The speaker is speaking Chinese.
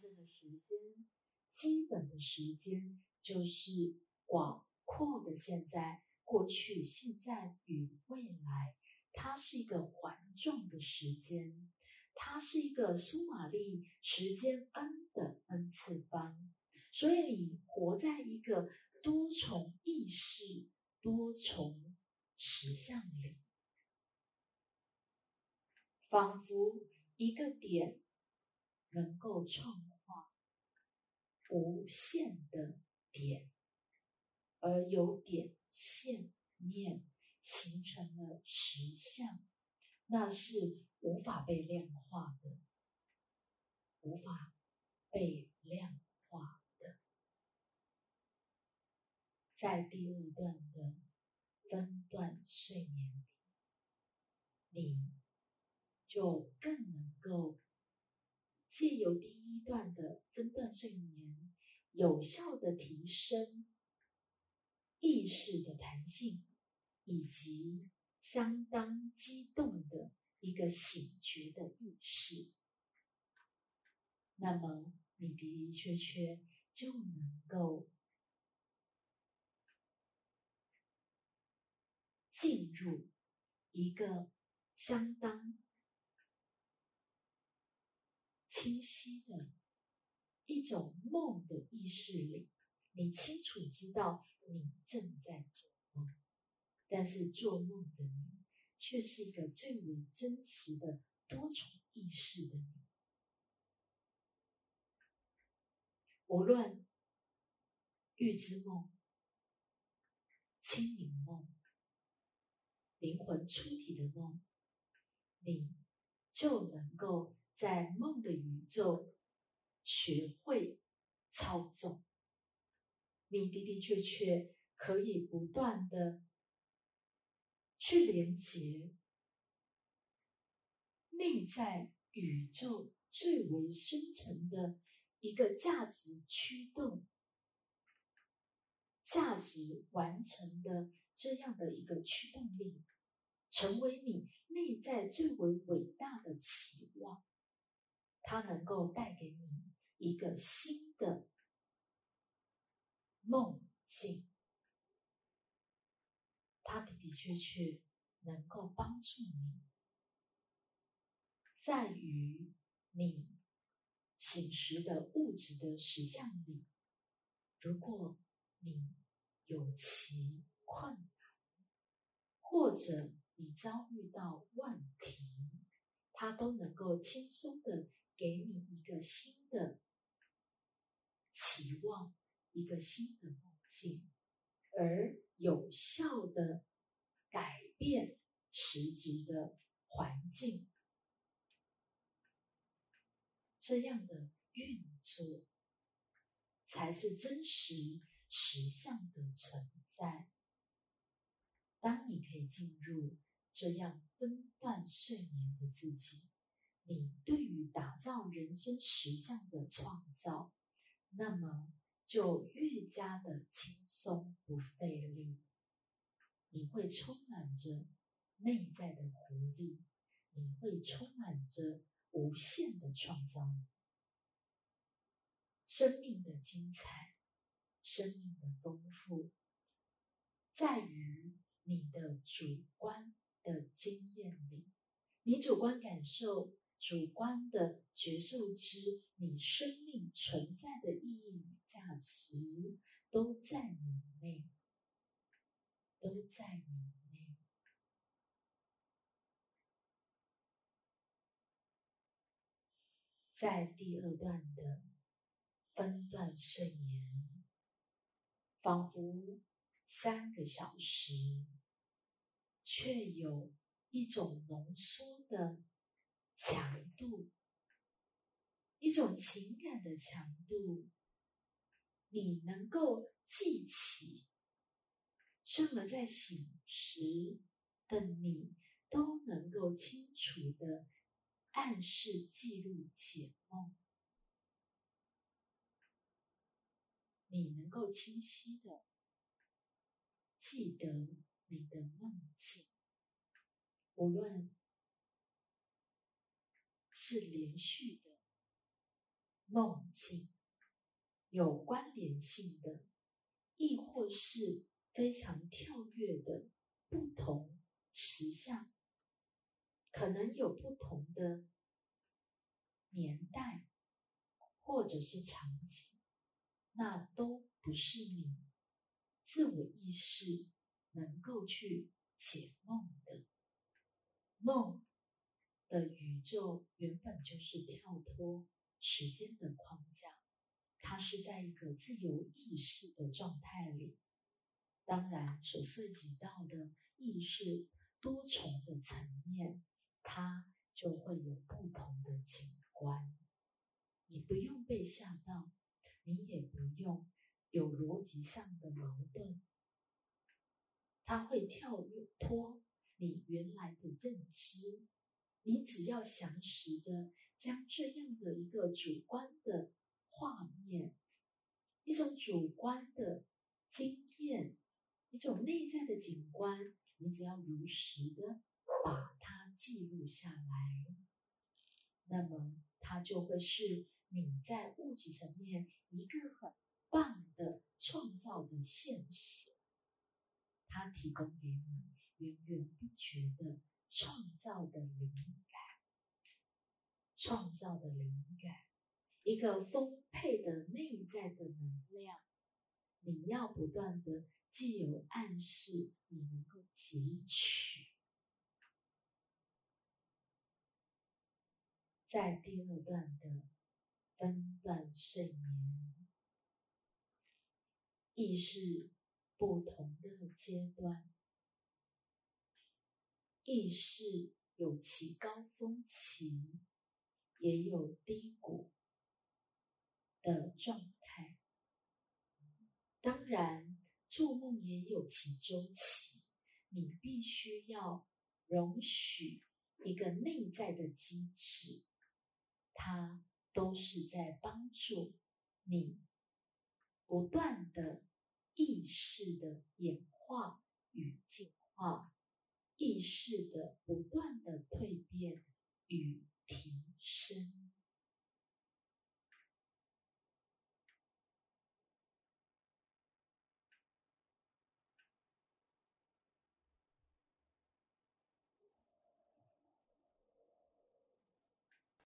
真的时间，基本的时间就是广阔的现在、过去、现在与未来。它是一个环状的时间，它是一个苏玛丽时间 n 的 n 次方。所以你活在一个多重意识、多重实相里，仿佛一个点能够创无限的点，而由点线面形成了实像，那是无法被量化的，无法被量化的。在第二段的分段睡眠里，你就更能够借由第一段的分段睡眠，有效的提升意识的弹性，以及相当激动的一个醒觉的意识。那么，你的的确确就能够。进入一个相当清晰的一种梦的意识里，你清楚知道你正在做梦，但是做梦的你却是一个最为真实的多重意识的你。无论预知梦、清明梦。灵魂出体的梦，你就能够在梦的宇宙学会操纵。你的的确确可以不断的去连接内在宇宙最为深层的一个价值驱动、价值完成的这样的一个驱动力。成为你内在最为伟大的期望，它能够带给你一个新的梦境，它的的确确能够帮助你，在于你醒时的物质的实相里，如果你有其困难，或者。你遭遇到问题，它都能够轻松的给你一个新的期望，一个新的梦境，而有效的改变实质的环境，这样的运作才是真实实相的存在。当你可以进入。这样分段睡眠的自己，你对于打造人生实相的创造，那么就越加的轻松不费力。你会充满着内在的活力，你会充满着无限的创造力。生命的精彩，生命的丰富，在于你的主观。的经验里，你主观感受、主观的觉受之你生命存在的意义与价值，都在你内，都在你内。在第二段的分段睡眠，仿佛三个小时。却有一种浓缩的强度，一种情感的强度，你能够记起，甚而在醒时的你都能够清楚的暗示记录解梦，你能够清晰的记得。你的梦境，无论是连续的、梦境有关联性的，亦或是非常跳跃的不同实相，可能有不同的年代或者是场景，那都不是你自我意识能够去解梦的梦。的宇宙原本就是跳脱时间的框架，它是在一个自由意识的状态里。当然，所涉及到的意识多重的层面，它就会有不同的景观。你不用被吓到，你也不用有逻辑上的矛盾。它会跳脱你原来的认知。你只要详实的将这样的一个主观的画面，一种主观的经验，一种内在的景观，你只要如实的把它记录下来，那么它就会是你在物质层面一个很棒的创造的线索，它提供给你源源不绝的。创造的灵感，创造的灵感，一个丰沛的内在的能量，你要不断的既有暗示，你能够汲取。在第二段的分段睡眠，意识不同的阶段。意识有其高峰期，也有低谷的状态。当然，做梦也有其周期。你必须要容许一个内在的机制，它都是在帮助你不断的意识的演化与进化。意识的不断的蜕变与提升。